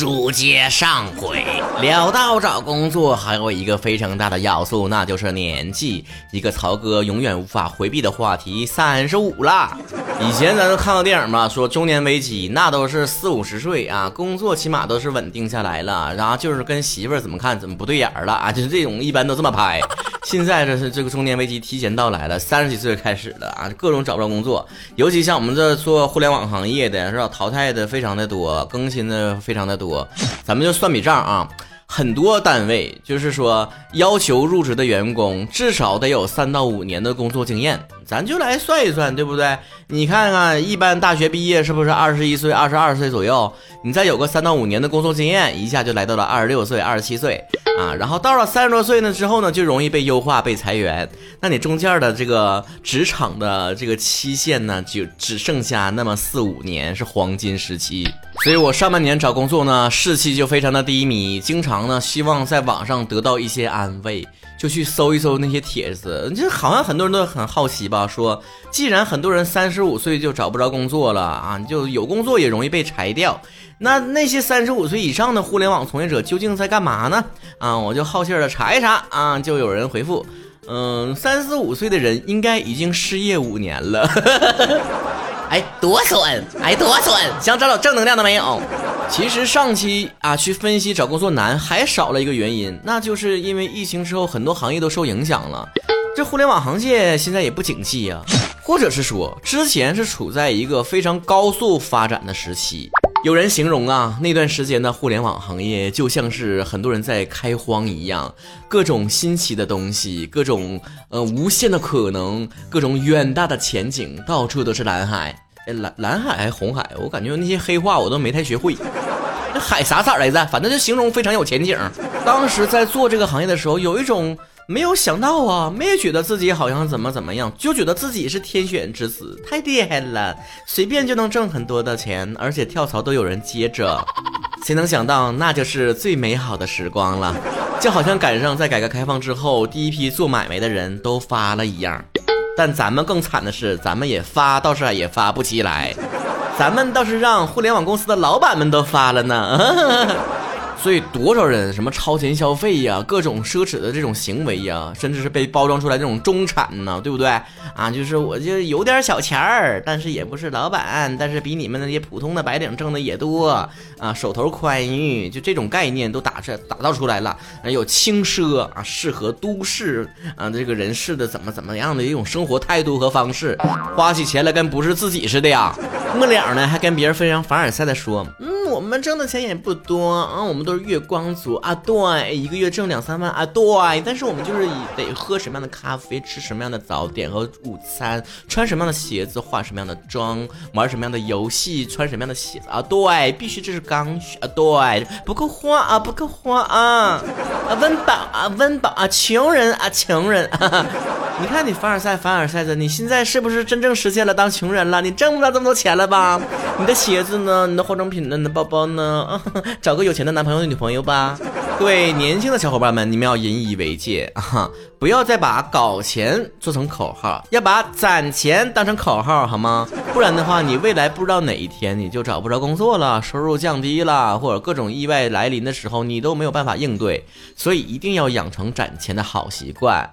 书接上回，聊到找工作，还有一个非常大的要素，那就是年纪。一个曹哥永远无法回避的话题，三十五了。以前咱都看过电影嘛，说中年危机，那都是四五十岁啊，工作起码都是稳定下来了，然后就是跟媳妇儿怎么看怎么不对眼了啊，就是这种一般都这么拍。现在这是这个中年危机提前到来了，三十几岁开始了啊，各种找不着工作，尤其像我们这做互联网行业的是吧，淘汰的非常的多，更新的非常的多。咱们就算笔账啊，很多单位就是说要求入职的员工至少得有三到五年的工作经验。咱就来算一算，对不对？你看看，一般大学毕业是不是二十一岁、二十二岁左右？你再有个三到五年的工作经验，一下就来到了二十六岁、二十七岁啊。然后到了三十多岁呢之后呢，就容易被优化、被裁员。那你中间的这个职场的这个期限呢，就只剩下那么四五年是黄金时期。所以我上半年找工作呢，士气就非常的低迷，经常呢希望在网上得到一些安慰。就去搜一搜那些帖子，就好像很多人都很好奇吧？说，既然很多人三十五岁就找不着工作了啊，就有工作也容易被裁掉，那那些三十五岁以上的互联网从业者究竟在干嘛呢？啊，我就好气的查一查啊，就有人回复，嗯，三十五岁的人应该已经失业五年了。哎，多损！哎，多损！想找找正能量的没有？其实上期啊，去分析找工作难，还少了一个原因，那就是因为疫情之后，很多行业都受影响了。这互联网行业现在也不景气呀，或者是说，之前是处在一个非常高速发展的时期。有人形容啊，那段时间的互联网行业就像是很多人在开荒一样，各种新奇的东西，各种呃无限的可能，各种远大的前景，到处都是蓝海。蓝蓝海还是红海？我感觉那些黑话我都没太学会。那海啥色来着？反正就形容非常有前景。当时在做这个行业的时候，有一种没有想到啊，没觉得自己好像怎么怎么样，就觉得自己是天选之子，太厉害了，随便就能挣很多的钱，而且跳槽都有人接着。谁能想到，那就是最美好的时光了，就好像赶上在改革开放之后第一批做买卖的人都发了一样。但咱们更惨的是，咱们也发倒是也发不起来，咱们倒是让互联网公司的老板们都发了呢。所以多少人什么超前消费呀，各种奢侈的这种行为呀，甚至是被包装出来这种中产呢，对不对啊？就是我就有点小钱儿，但是也不是老板，但是比你们那些普通的白领挣的也多啊，手头宽裕，就这种概念都打出打造出来了。有轻奢啊，适合都市啊这个人士的怎么怎么样的一种生活态度和方式，花起钱来跟不是自己似的呀。末了呢，还跟别人非常凡尔赛的说，嗯，我们挣的钱也不多啊，我们都是月光族啊，对，一个月挣两三万啊，对，但是我们就是得喝什么样的咖啡，吃什么样的早点和午餐，穿什么样的鞋子，化什么样的妆，玩什么样的游戏，穿什么样的鞋子啊，对，必须这是刚需啊，对，不够花啊，不够花啊，啊，温饱啊，温饱啊，穷人啊，穷人。你看你凡尔赛，凡尔赛的，你现在是不是真正实现了当穷人了？你挣不了这么多钱了吧？你的鞋子呢？你的化妆品呢？你的包包呢？找个有钱的男朋友、女朋友吧。各位年轻的小伙伴们，你们要引以为戒啊！不要再把搞钱做成口号，要把攒钱当成口号，好吗？不然的话，你未来不知道哪一天你就找不着工作了，收入降低了，或者各种意外来临的时候，你都没有办法应对。所以一定要养成攒钱的好习惯。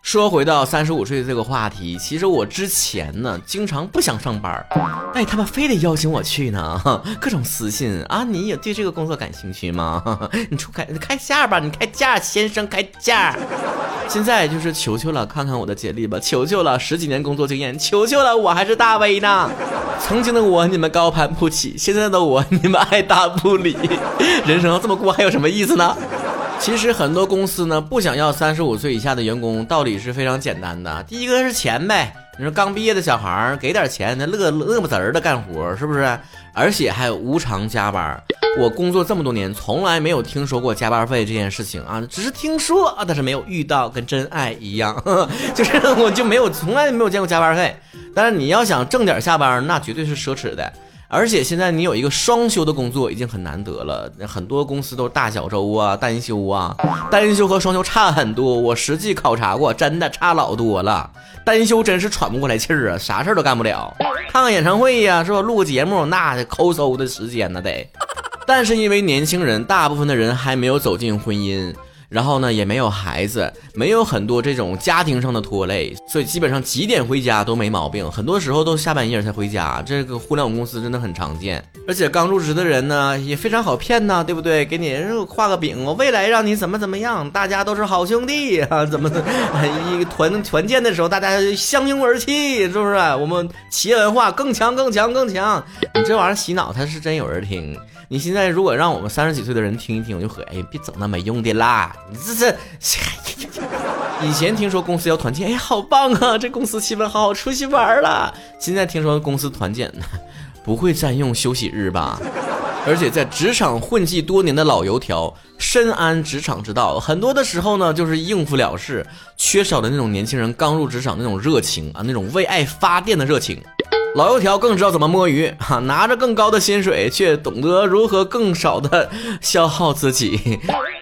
说回到三十五岁这个话题，其实我之前呢，经常不想上班儿，哎，他们非得邀请我去呢，各种私信啊，你也对这个工作感兴趣吗？你出开开价吧，你开价，先生开价。现在就是求求了，看看我的简历吧，求求了，十几年工作经验，求求了，我还是大 V 呢。曾经的我你们高攀不起，现在的我你们爱答不理，人生要这么过还有什么意思呢？其实很多公司呢不想要三十五岁以下的员工，道理是非常简单的。第一个是钱呗，你说刚毕业的小孩儿给点钱，那乐乐不滋儿的干活，是不是？而且还有无偿加班。我工作这么多年，从来没有听说过加班费这件事情啊，只是听说啊，但是没有遇到，跟真爱一样，呵 呵就是我就没有从来没有见过加班费。但是你要想挣点下班，那绝对是奢侈的。而且现在你有一个双休的工作已经很难得了，很多公司都是大小周啊、单休啊，单休和双休差很多。我实际考察过，真的差老多了。单休真是喘不过来气儿啊，啥事儿都干不了。看个演唱会呀，是吧？录个节目，那抠搜的时间呢得。但是因为年轻人，大部分的人还没有走进婚姻。然后呢，也没有孩子，没有很多这种家庭上的拖累，所以基本上几点回家都没毛病。很多时候都下半夜才回家，这个互联网公司真的很常见。而且刚入职的人呢，也非常好骗呐，对不对？给你画个饼，我未来让你怎么怎么样，大家都是好兄弟啊，怎么怎 一团团建的时候大家相拥而泣，是不是？我们企业文化更强更强更强。你这玩意儿洗脑，他是真有人听。你现在如果让我们三十几岁的人听一听，我就和哎，别整那没用的啦！你这是，以前听说公司要团建，哎，好棒啊！这公司气氛好好，出去玩了。现在听说公司团建，不会占用休息日吧？而且在职场混迹多年的老油条，深谙职场之道，很多的时候呢，就是应付了事，缺少的那种年轻人刚入职场那种热情啊，那种为爱发电的热情。老油条更知道怎么摸鱼哈，拿着更高的薪水，却懂得如何更少的消耗自己。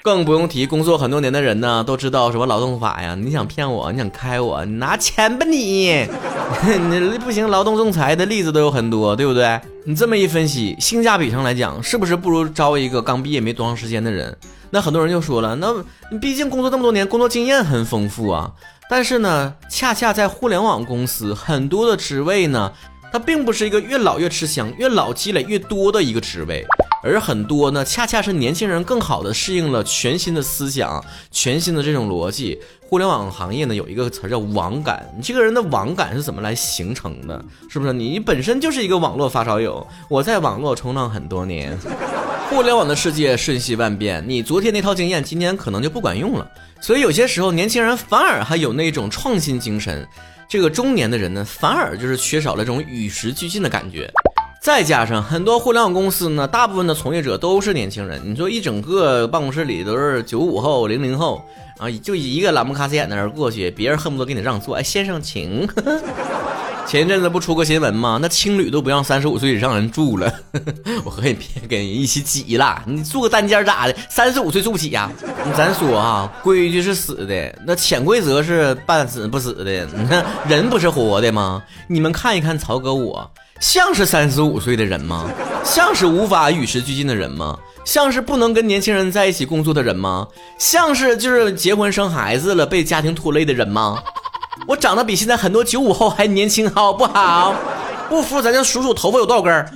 更不用提工作很多年的人呢，都知道什么劳动法呀？你想骗我？你想开我？你拿钱吧你！你不行，劳动仲裁的例子都有很多，对不对？你这么一分析，性价比上来讲，是不是不如招一个刚毕业没多长时间的人？那很多人就说了，那毕竟工作这么多年，工作经验很丰富啊。但是呢，恰恰在互联网公司，很多的职位呢。它并不是一个越老越吃香，越老积累越多的一个职位，而很多呢，恰恰是年轻人更好的适应了全新的思想、全新的这种逻辑。互联网行业呢，有一个词叫网感，你这个人的网感是怎么来形成的？是不是你本身就是一个网络发烧友？我在网络冲浪很多年，互联网的世界瞬息万变，你昨天那套经验，今天可能就不管用了。所以有些时候，年轻人反而还有那种创新精神。这个中年的人呢，反而就是缺少了这种与时俱进的感觉，再加上很多互联网公司呢，大部分的从业者都是年轻人。你说一整个办公室里都是九五后、零零后啊，就一个懒不卡斯眼的人过去，别人恨不得给你让座。哎，先生，请。前一阵子不出个新闻吗？那青旅都不让三十五岁以上人住了。我和你别跟人一起挤了，你住个单间咋的？三十五岁住不起呀？咱说啊，规矩是死的，那潜规则是半死不死的。你 看人不是活的吗？你们看一看曹哥，我像是三十五岁的人吗？像是无法与时俱进的人吗？像是不能跟年轻人在一起工作的人吗？像是就是结婚生孩子了被家庭拖累的人吗？我长得比现在很多九五后还年轻，好不好？不服咱就数数头发有多少根儿。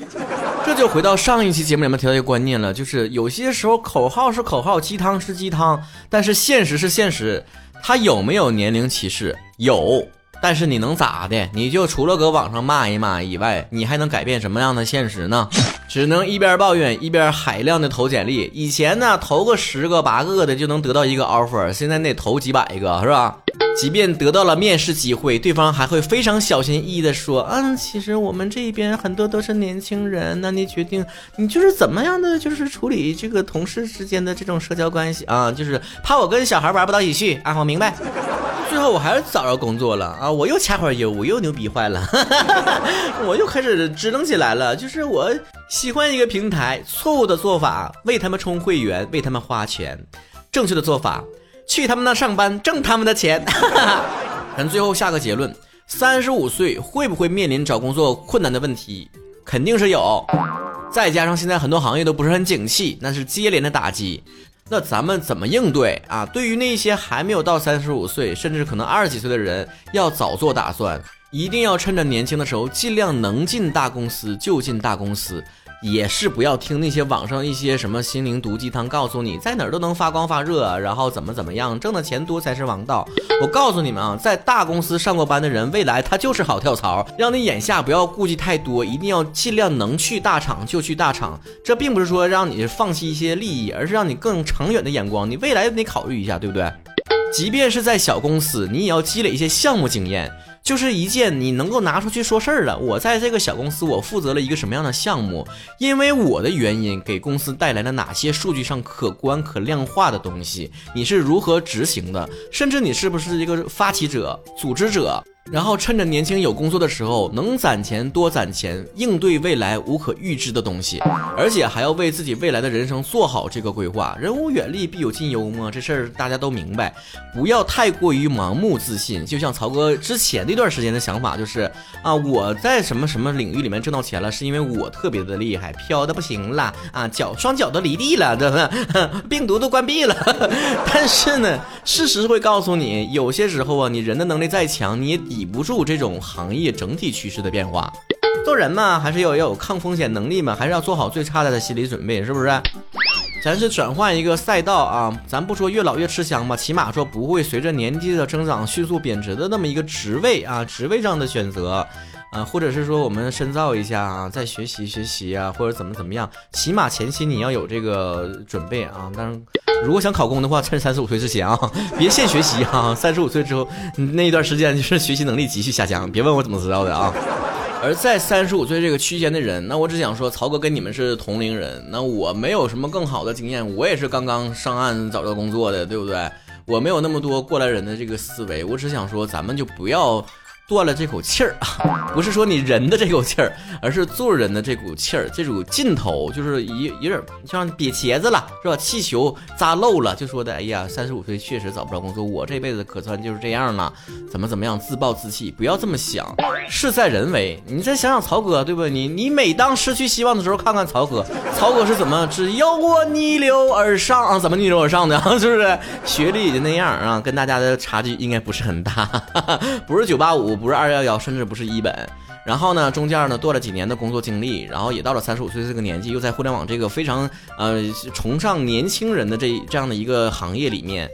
这就回到上一期节目里面提到一个观念了，就是有些时候口号是口号，鸡汤是鸡汤，但是现实是现实。它有没有年龄歧视？有。但是你能咋的？你就除了搁网上骂一骂以外，你还能改变什么样的现实呢？只能一边抱怨一边海量的投简历。以前呢，投个十个八个的就能得到一个 offer，现在得投几百个，是吧？即便得到了面试机会，对方还会非常小心翼翼地说：“嗯，其实我们这边很多都是年轻人，那你决定你就是怎么样的，就是处理这个同事之间的这种社交关系啊，就是怕我跟小孩玩不到一起去啊，我明白。最后我还是找着工作了啊，我又掐会儿业务，又牛逼坏了，我又开始支棱起来了。就是我喜欢一个平台，错误的做法为他们充会员，为他们花钱，正确的做法。”去他们那上班挣他们的钱，咱最后下个结论：三十五岁会不会面临找工作困难的问题？肯定是有。再加上现在很多行业都不是很景气，那是接连的打击。那咱们怎么应对啊？对于那些还没有到三十五岁，甚至可能二十几岁的人，要早做打算，一定要趁着年轻的时候，尽量能进大公司就进大公司。也是不要听那些网上一些什么心灵毒鸡汤，告诉你在哪儿都能发光发热，然后怎么怎么样，挣的钱多才是王道。我告诉你们啊，在大公司上过班的人，未来他就是好跳槽。让你眼下不要顾忌太多，一定要尽量能去大厂就去大厂。这并不是说让你放弃一些利益，而是让你更长远的眼光。你未来得考虑一下，对不对？即便是在小公司，你也要积累一些项目经验。就是一件你能够拿出去说事儿的。我在这个小公司，我负责了一个什么样的项目？因为我的原因，给公司带来了哪些数据上可观、可量化的东西？你是如何执行的？甚至你是不是一个发起者、组织者？然后趁着年轻有工作的时候，能攒钱多攒钱，应对未来无可预知的东西，而且还要为自己未来的人生做好这个规划。人无远虑，必有近忧嘛，这事儿大家都明白。不要太过于盲目自信。就像曹哥之前那段时间的想法，就是啊，我在什么什么领域里面挣到钱了，是因为我特别的厉害，飘的不行了啊，脚双脚都离地了，对吧？病毒都关闭了。但是呢，事实会告诉你，有些时候啊，你人的能力再强，你也抵抵不住这种行业整体趋势的变化。做人嘛，还是要要有抗风险能力嘛，还是要做好最差的心理准备，是不是？咱是转换一个赛道啊，咱不说越老越吃香吧，起码说不会随着年纪的增长迅速贬值的那么一个职位啊，职位上的选择。啊，或者是说我们深造一下啊，再学习学习啊，或者怎么怎么样，起码前期你要有这个准备啊。当然，如果想考公的话，趁三十五岁之前啊，别现学习啊。三十五岁之后那一段时间就是学习能力急剧下降，别问我怎么知道的啊。而在三十五岁这个区间的人，那我只想说，曹哥跟你们是同龄人，那我没有什么更好的经验，我也是刚刚上岸找到工作的，对不对？我没有那么多过来人的这个思维，我只想说，咱们就不要。断了这口气儿啊，不是说你人的这口气儿，而是做人的这股气儿，这股劲头，就是有有点像瘪茄子了，是吧？气球扎漏了，就说的，哎呀，三十五岁确实找不着工作，我这辈子可算就是这样了，怎么怎么样，自暴自弃，不要这么想，事在人为。你再想想曹哥，对不对？你你每当失去希望的时候，看看曹哥，曹哥是怎么只要我逆流而上啊？怎么逆流而上的？是不是？学历也就那样啊，跟大家的差距应该不是很大，不是九八五。不是二幺幺，甚至不是一本。然后呢，中间呢做了几年的工作经历，然后也到了三十五岁这个年纪，又在互联网这个非常呃崇尚年轻人的这这样的一个行业里面。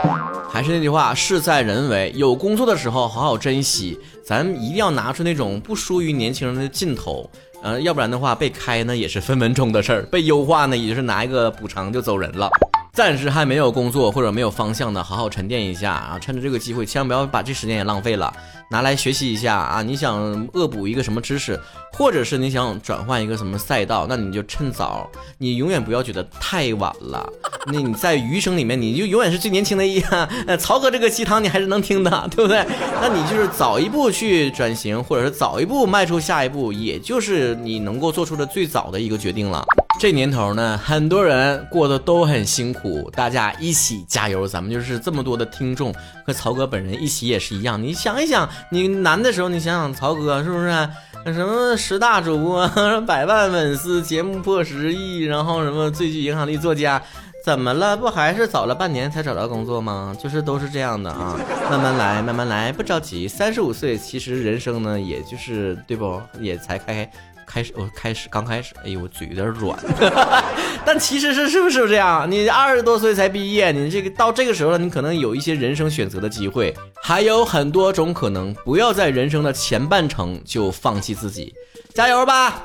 还是那句话，事在人为。有工作的时候好好珍惜，咱一定要拿出那种不输于年轻人的劲头。呃，要不然的话，被开呢也是分分钟的事儿，被优化呢也就是拿一个补偿就走人了。暂时还没有工作或者没有方向的，好好沉淀一下啊！趁着这个机会，千万不要把这时间也浪费了，拿来学习一下啊！你想恶补一个什么知识，或者是你想转换一个什么赛道，那你就趁早，你永远不要觉得太晚了。那你在余生里面，你就永远是最年轻的一样。曹哥这个鸡汤你还是能听的，对不对？那你就是早一步去转型，或者是早一步迈出下一步，也就是你能够做出的最早的一个决定了。这年头呢，很多人过得都很辛苦，大家一起加油！咱们就是这么多的听众和曹哥本人一起也是一样。你想一想，你难的时候，你想想曹哥是不是？什么十大主播、百万粉丝、节目破十亿，然后什么最具影响力作家，怎么了？不还是早了半年才找到工作吗？就是都是这样的啊，慢慢来，慢慢来，不着急。三十五岁，其实人生呢，也就是对不？也才开。开始，我开始刚开始，哎呦，我嘴有点软，但其实是是不是这样？你二十多岁才毕业，你这个到这个时候了，你可能有一些人生选择的机会，还有很多种可能。不要在人生的前半程就放弃自己，加油吧！